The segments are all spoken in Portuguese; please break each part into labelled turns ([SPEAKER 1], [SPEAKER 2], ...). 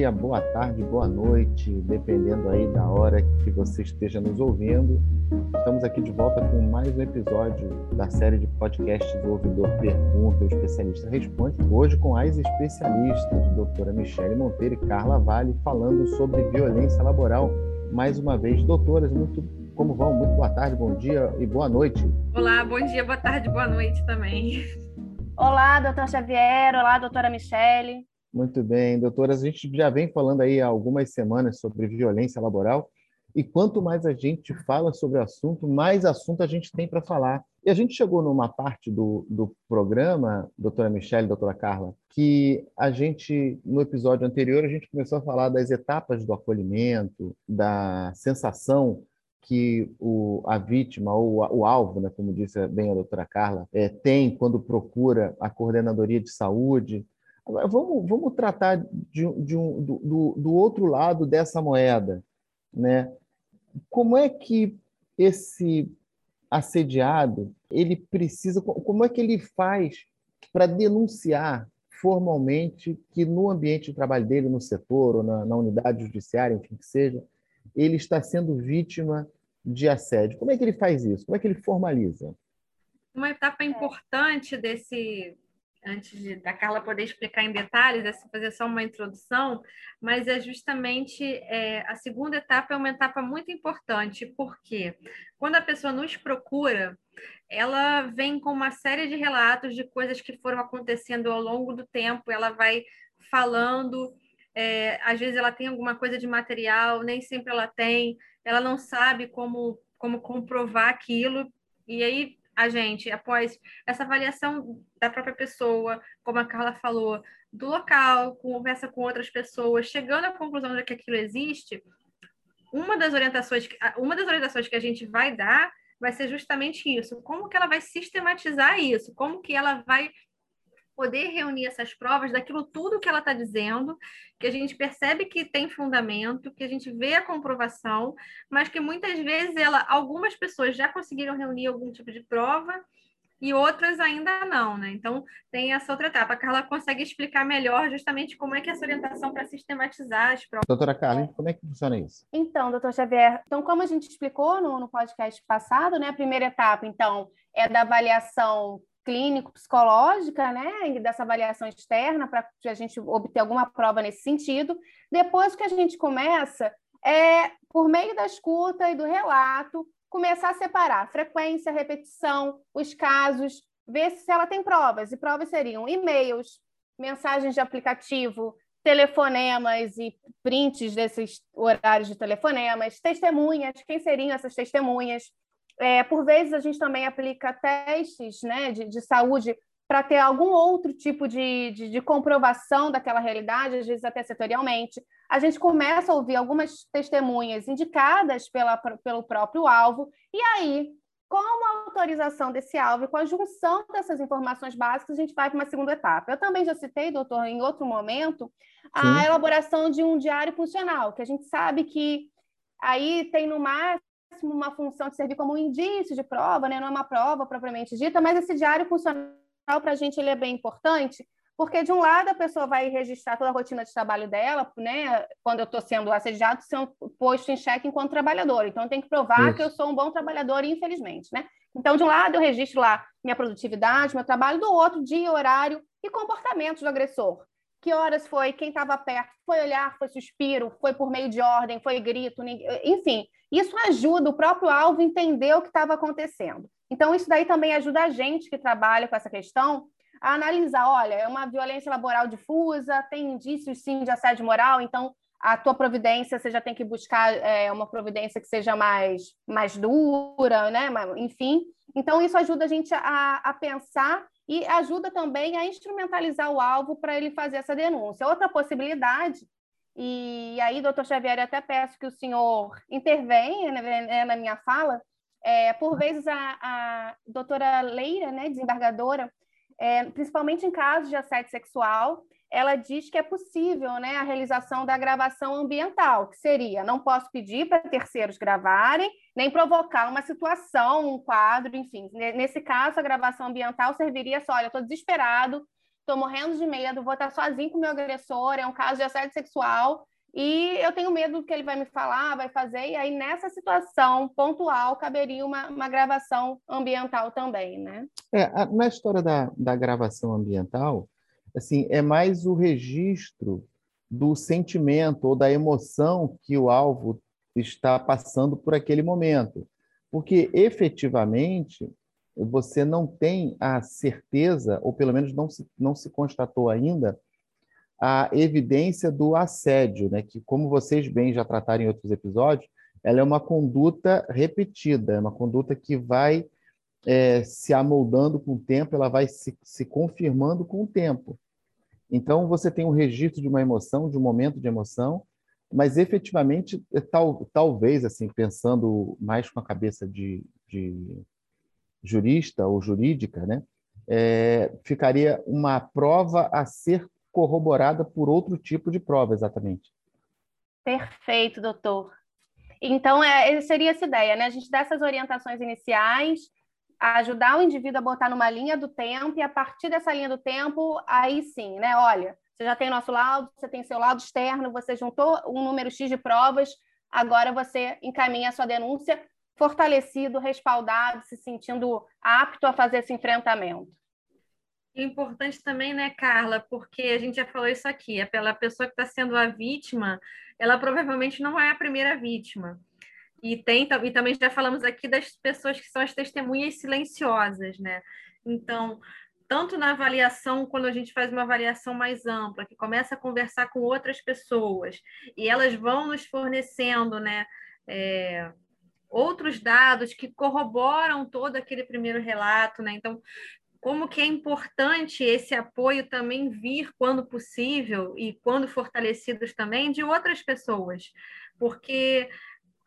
[SPEAKER 1] dia, boa tarde, boa noite, dependendo aí da hora que você esteja nos ouvindo. Estamos aqui de volta com mais um episódio da série de podcasts do Ouvidor Pergunta, o Especialista Responde. Hoje com as especialistas, doutora Michele Monteiro e Carla Vale, falando sobre violência laboral. Mais uma vez, doutoras, muito como vão? Muito boa tarde, bom dia e boa noite.
[SPEAKER 2] Olá, bom dia, boa tarde, boa noite também.
[SPEAKER 3] Olá, doutor Xavier. Olá, doutora Michele.
[SPEAKER 1] Muito bem, doutoras. A gente já vem falando aí há algumas semanas sobre violência laboral. E quanto mais a gente fala sobre o assunto, mais assunto a gente tem para falar. E a gente chegou numa parte do, do programa, doutora Michelle, doutora Carla, que a gente, no episódio anterior, a gente começou a falar das etapas do acolhimento, da sensação que o, a vítima ou o alvo, né, como disse bem a doutora Carla, é, tem quando procura a coordenadoria de saúde, Agora, vamos, vamos tratar de, de um, do, do outro lado dessa moeda. Né? Como é que esse assediado ele precisa, como é que ele faz para denunciar formalmente que no ambiente de trabalho dele, no setor ou na, na, unidade judiciária, enfim que seja, ele está sendo vítima de assédio. Como é que ele faz isso? Como é que ele formaliza?
[SPEAKER 2] Uma etapa importante desse antes de, da Carla poder explicar em detalhes, é fazer só uma introdução, mas é justamente é, a segunda etapa é uma etapa muito importante, porque quando a pessoa nos procura, ela vem com uma série de relatos de coisas que foram acontecendo ao longo do tempo, ela vai falando, é, às vezes ela tem alguma coisa de material, nem sempre ela tem, ela não sabe como, como comprovar aquilo, e aí a gente, após essa avaliação da própria pessoa, como a Carla falou, do local, conversa com outras pessoas, chegando à conclusão de que aquilo existe, uma das orientações, uma das orientações que a gente vai dar vai ser justamente isso. Como que ela vai sistematizar isso? Como que ela vai poder reunir essas provas daquilo tudo que ela está dizendo, que a gente percebe que tem fundamento, que a gente vê a comprovação, mas que muitas vezes ela, algumas pessoas já conseguiram reunir algum tipo de prova e outras ainda não, né? Então tem essa outra etapa. A Carla consegue explicar melhor justamente como é que é essa orientação para sistematizar as provas.
[SPEAKER 1] Doutora Carla, como é que funciona isso?
[SPEAKER 3] Então, doutor Xavier, então como a gente explicou no, no podcast passado, né? A primeira etapa, então, é da avaliação clínico-psicológica, né, dessa avaliação externa, para a gente obter alguma prova nesse sentido. Depois que a gente começa, é, por meio da escuta e do relato, começar a separar frequência, repetição, os casos, ver se ela tem provas. E provas seriam e-mails, mensagens de aplicativo, telefonemas e prints desses horários de telefonemas, testemunhas, quem seriam essas testemunhas, é, por vezes, a gente também aplica testes né, de, de saúde para ter algum outro tipo de, de, de, comprovação daquela realidade, às vezes até setorialmente. A gente começa a ouvir algumas testemunhas indicadas pela, pelo próprio alvo, e aí, com a autorização desse alvo e com a junção dessas informações básicas, a gente vai para uma segunda etapa. Eu também já citei, doutor, em outro momento, a Sim. elaboração de um diário funcional, que a gente sabe que aí tem no máximo uma função de servir como um indício de prova, né? não é uma prova propriamente dita, mas esse diário funcional para a gente ele é bem importante, porque de um lado a pessoa vai registrar toda a rotina de trabalho dela, né? Quando eu estou sendo assediado, sendo posto em xeque enquanto trabalhador. Então, tem que provar Isso. que eu sou um bom trabalhador, infelizmente, né? Então, de um lado eu registro lá minha produtividade, meu trabalho, do outro dia, horário e comportamento do agressor que horas foi, quem estava perto, foi olhar, foi suspiro, foi por meio de ordem, foi grito, enfim, isso ajuda o próprio alvo a entender o que estava acontecendo. Então, isso daí também ajuda a gente que trabalha com essa questão a analisar, olha, é uma violência laboral difusa, tem indícios sim de assédio moral, então a tua providência você já tem que buscar é, uma providência que seja mais, mais dura, né? Enfim, então isso ajuda a gente a, a pensar e ajuda também a instrumentalizar o alvo para ele fazer essa denúncia. Outra possibilidade, e aí, doutor Xavier, eu até peço que o senhor intervenha né, né, na minha fala, é, por vezes a, a doutora Leira, né, desembargadora, é, principalmente em casos de assédio sexual, ela diz que é possível né, a realização da gravação ambiental, que seria não posso pedir para terceiros gravarem, nem provocar uma situação, um quadro, enfim. Nesse caso, a gravação ambiental serviria só, olha, estou desesperado, estou morrendo de medo, vou estar sozinho com meu agressor, é um caso de assédio sexual, e eu tenho medo do que ele vai me falar, vai fazer, e aí nessa situação pontual caberia uma, uma gravação ambiental também, né?
[SPEAKER 1] É, na história da, da gravação ambiental, assim, é mais o registro do sentimento ou da emoção que o alvo está passando por aquele momento. Porque efetivamente você não tem a certeza, ou pelo menos não se, não se constatou ainda, a evidência do assédio, né? que, como vocês bem já trataram em outros episódios, ela é uma conduta repetida, é uma conduta que vai é, se amoldando com o tempo, ela vai se, se confirmando com o tempo. Então, você tem um registro de uma emoção, de um momento de emoção, mas efetivamente, é tal, talvez, assim, pensando mais com a cabeça de, de jurista ou jurídica, né, é, ficaria uma prova a ser corroborada por outro tipo de prova, exatamente.
[SPEAKER 3] Perfeito, doutor. Então, é, seria essa ideia, né? A gente dá essas orientações iniciais, ajudar o indivíduo a botar numa linha do tempo, e a partir dessa linha do tempo, aí sim, né? Olha, você já tem nosso laudo, você tem seu laudo externo, você juntou um número X de provas, agora você encaminha a sua denúncia fortalecido, respaldado, se sentindo apto a fazer esse enfrentamento.
[SPEAKER 2] É importante também, né, Carla, porque a gente já falou isso aqui, é pela pessoa que está sendo a vítima, ela provavelmente não é a primeira vítima. E, tem, e também já falamos aqui das pessoas que são as testemunhas silenciosas, né? Então, tanto na avaliação, quando a gente faz uma avaliação mais ampla, que começa a conversar com outras pessoas, e elas vão nos fornecendo, né? É, outros dados que corroboram todo aquele primeiro relato, né? Então, como que é importante esse apoio também vir quando possível e quando fortalecidos também de outras pessoas, porque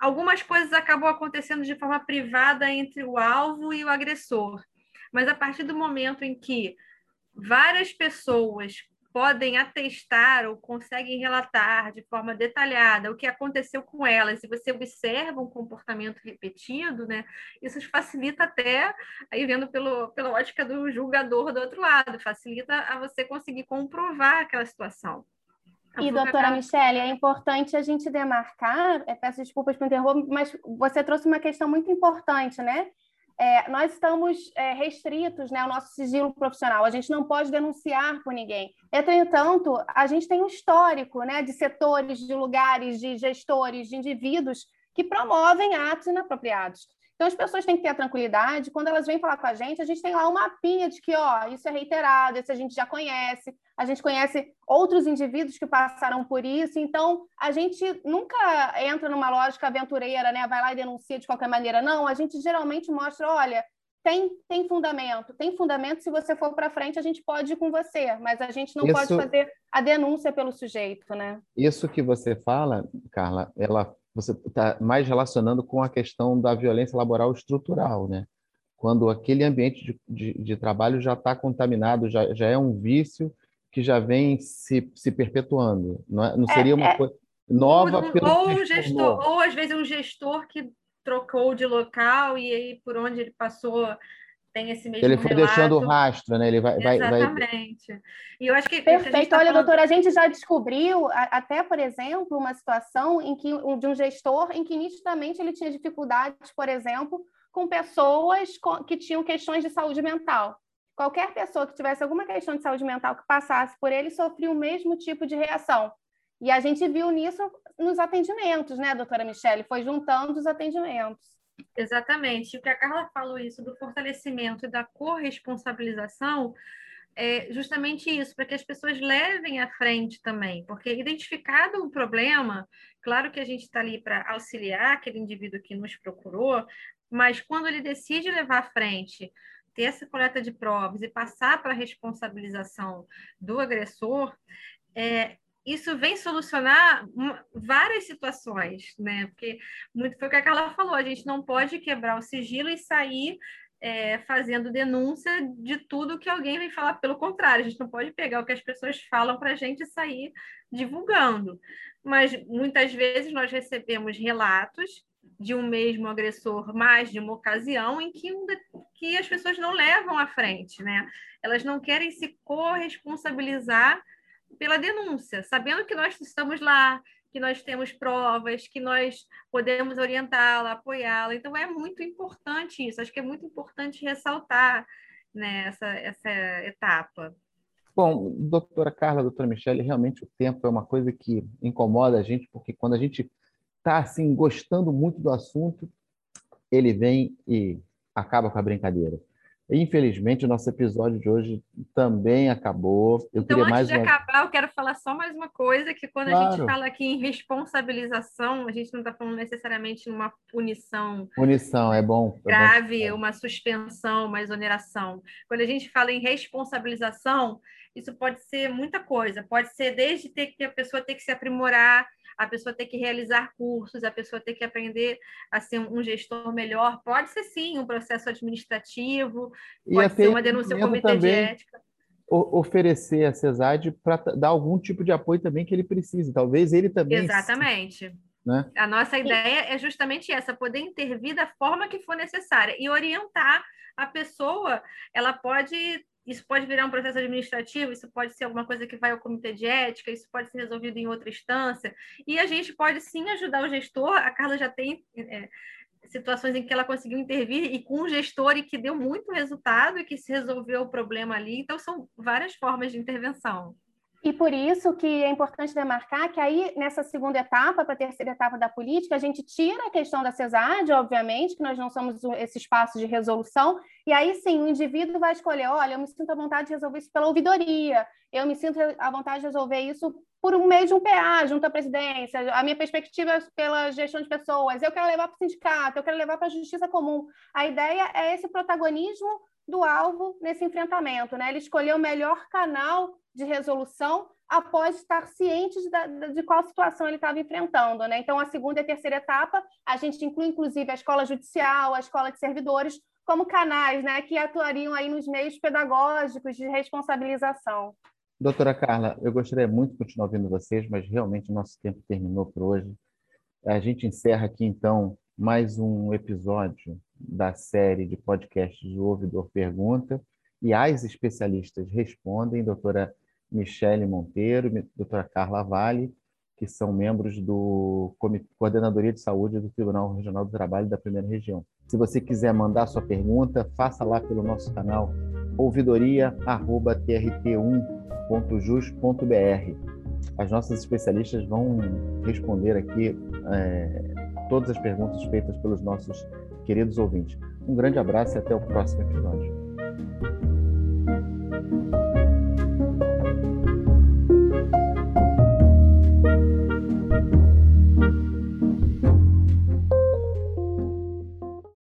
[SPEAKER 2] algumas coisas acabam acontecendo de forma privada entre o alvo e o agressor, mas a partir do momento em que várias pessoas podem atestar ou conseguem relatar de forma detalhada o que aconteceu com elas, e você observa um comportamento repetido, né, isso facilita até, aí vendo pelo, pela ótica do julgador do outro lado, facilita a você conseguir comprovar aquela situação.
[SPEAKER 3] E, doutora Michele, é importante a gente demarcar, peço desculpas por interromper, mas você trouxe uma questão muito importante, né? é, nós estamos é, restritos né, ao nosso sigilo profissional, a gente não pode denunciar por ninguém. Entretanto, a gente tem um histórico né, de setores, de lugares, de gestores, de indivíduos que promovem atos inapropriados. Então, as pessoas têm que ter a tranquilidade, quando elas vêm falar com a gente, a gente tem lá um mapinha de que, ó, isso é reiterado, isso a gente já conhece, a gente conhece outros indivíduos que passaram por isso, então a gente nunca entra numa lógica aventureira, né? Vai lá e denuncia de qualquer maneira. Não, a gente geralmente mostra, olha, tem, tem fundamento, tem fundamento, se você for para frente, a gente pode ir com você, mas a gente não isso, pode fazer a denúncia pelo sujeito, né?
[SPEAKER 1] Isso que você fala, Carla, ela você está mais relacionando com a questão da violência laboral estrutural, né? Quando aquele ambiente de, de, de trabalho já está contaminado, já, já é um vício que já vem se, se perpetuando. Não, é, não é, seria uma é, coisa nova
[SPEAKER 2] ou, pelo ou, gestor, ou às vezes um gestor que trocou de local e aí por onde ele passou tem esse mesmo
[SPEAKER 1] Ele foi
[SPEAKER 2] relato.
[SPEAKER 1] deixando rastro, né? Ele vai,
[SPEAKER 2] Exatamente.
[SPEAKER 1] Vai...
[SPEAKER 2] E eu acho que
[SPEAKER 3] perfeito. Tá Olha, falando... doutora, a gente já descobriu até, por exemplo, uma situação em que de um gestor em que nitidamente ele tinha dificuldades, por exemplo, com pessoas que tinham questões de saúde mental. Qualquer pessoa que tivesse alguma questão de saúde mental que passasse por ele sofria o mesmo tipo de reação. E a gente viu nisso nos atendimentos, né, doutora Michele? Foi juntando os atendimentos.
[SPEAKER 2] Exatamente. O que a Carla falou isso do fortalecimento e da corresponsabilização é justamente isso, para que as pessoas levem à frente também, porque identificado o problema, claro que a gente está ali para auxiliar aquele indivíduo que nos procurou, mas quando ele decide levar à frente, ter essa coleta de provas e passar para a responsabilização do agressor, é, isso vem solucionar várias situações, né? Porque muito foi o que a Carla falou, a gente não pode quebrar o sigilo e sair é, fazendo denúncia de tudo que alguém vem falar. Pelo contrário, a gente não pode pegar o que as pessoas falam para a gente sair divulgando. Mas muitas vezes nós recebemos relatos de um mesmo agressor mais de uma ocasião em que, um, que as pessoas não levam à frente, né? Elas não querem se corresponsabilizar pela denúncia, sabendo que nós estamos lá, que nós temos provas, que nós podemos orientá-la, apoiá-la. Então, é muito importante isso. Acho que é muito importante ressaltar né, essa, essa etapa.
[SPEAKER 1] Bom, doutora Carla, doutora Michele, realmente o tempo é uma coisa que incomoda a gente, porque quando a gente está assim, gostando muito do assunto, ele vem e acaba com a brincadeira. Infelizmente, o nosso episódio de hoje também acabou.
[SPEAKER 2] Eu então, antes mais de uma... acabar, eu quero falar só mais uma coisa, que quando claro. a gente fala aqui em responsabilização, a gente não está falando necessariamente uma punição.
[SPEAKER 1] Punição, é bom.
[SPEAKER 2] É grave, bom. uma suspensão, uma exoneração. Quando a gente fala em responsabilização, isso pode ser muita coisa. Pode ser desde ter que a pessoa ter que se aprimorar, a pessoa ter que realizar cursos, a pessoa ter que aprender a ser um gestor melhor. Pode ser sim um processo administrativo, e pode ser uma denúncia ao comitê de ética.
[SPEAKER 1] Oferecer a CESAD para dar algum tipo de apoio também que ele precise. Talvez ele também.
[SPEAKER 2] Exatamente. Né? A nossa ideia é justamente essa, poder intervir da forma que for necessária e orientar a pessoa. Ela pode isso pode virar um processo administrativo, isso pode ser alguma coisa que vai ao comitê de ética, isso pode ser resolvido em outra instância. E a gente pode sim ajudar o gestor. A Carla já tem é, situações em que ela conseguiu intervir e com um gestor e que deu muito resultado e que se resolveu o problema ali. Então, são várias formas de intervenção.
[SPEAKER 3] E por isso que é importante demarcar que aí, nessa segunda etapa, para a terceira etapa da política, a gente tira a questão da CESAD, obviamente, que nós não somos esse espaço de resolução, e aí sim, o indivíduo vai escolher, olha, eu me sinto à vontade de resolver isso pela ouvidoria, eu me sinto à vontade de resolver isso por um meio de um PA, junto à presidência, a minha perspectiva é pela gestão de pessoas, eu quero levar para o sindicato, eu quero levar para a justiça comum. A ideia é esse protagonismo do alvo nesse enfrentamento, né? Ele escolheu o melhor canal de resolução após estar ciente de, de qual situação ele estava enfrentando. Né? Então, a segunda e a terceira etapa, a gente inclui, inclusive, a escola judicial, a escola de servidores, como canais né, que atuariam aí nos meios pedagógicos de responsabilização.
[SPEAKER 1] Doutora Carla, eu gostaria muito de continuar ouvindo vocês, mas realmente o nosso tempo terminou por hoje. A gente encerra aqui, então, mais um episódio da série de podcasts do Ouvidor Pergunta e as especialistas respondem, doutora Michele Monteiro, doutora Carla Vale, que são membros do Coordenadoria de Saúde do Tribunal Regional do Trabalho da Primeira Região. Se você quiser mandar sua pergunta, faça lá pelo nosso canal ouvidoria.trt1.jus.br. As nossas especialistas vão responder aqui é, todas as perguntas feitas pelos nossos queridos ouvintes. Um grande abraço e até o próximo episódio.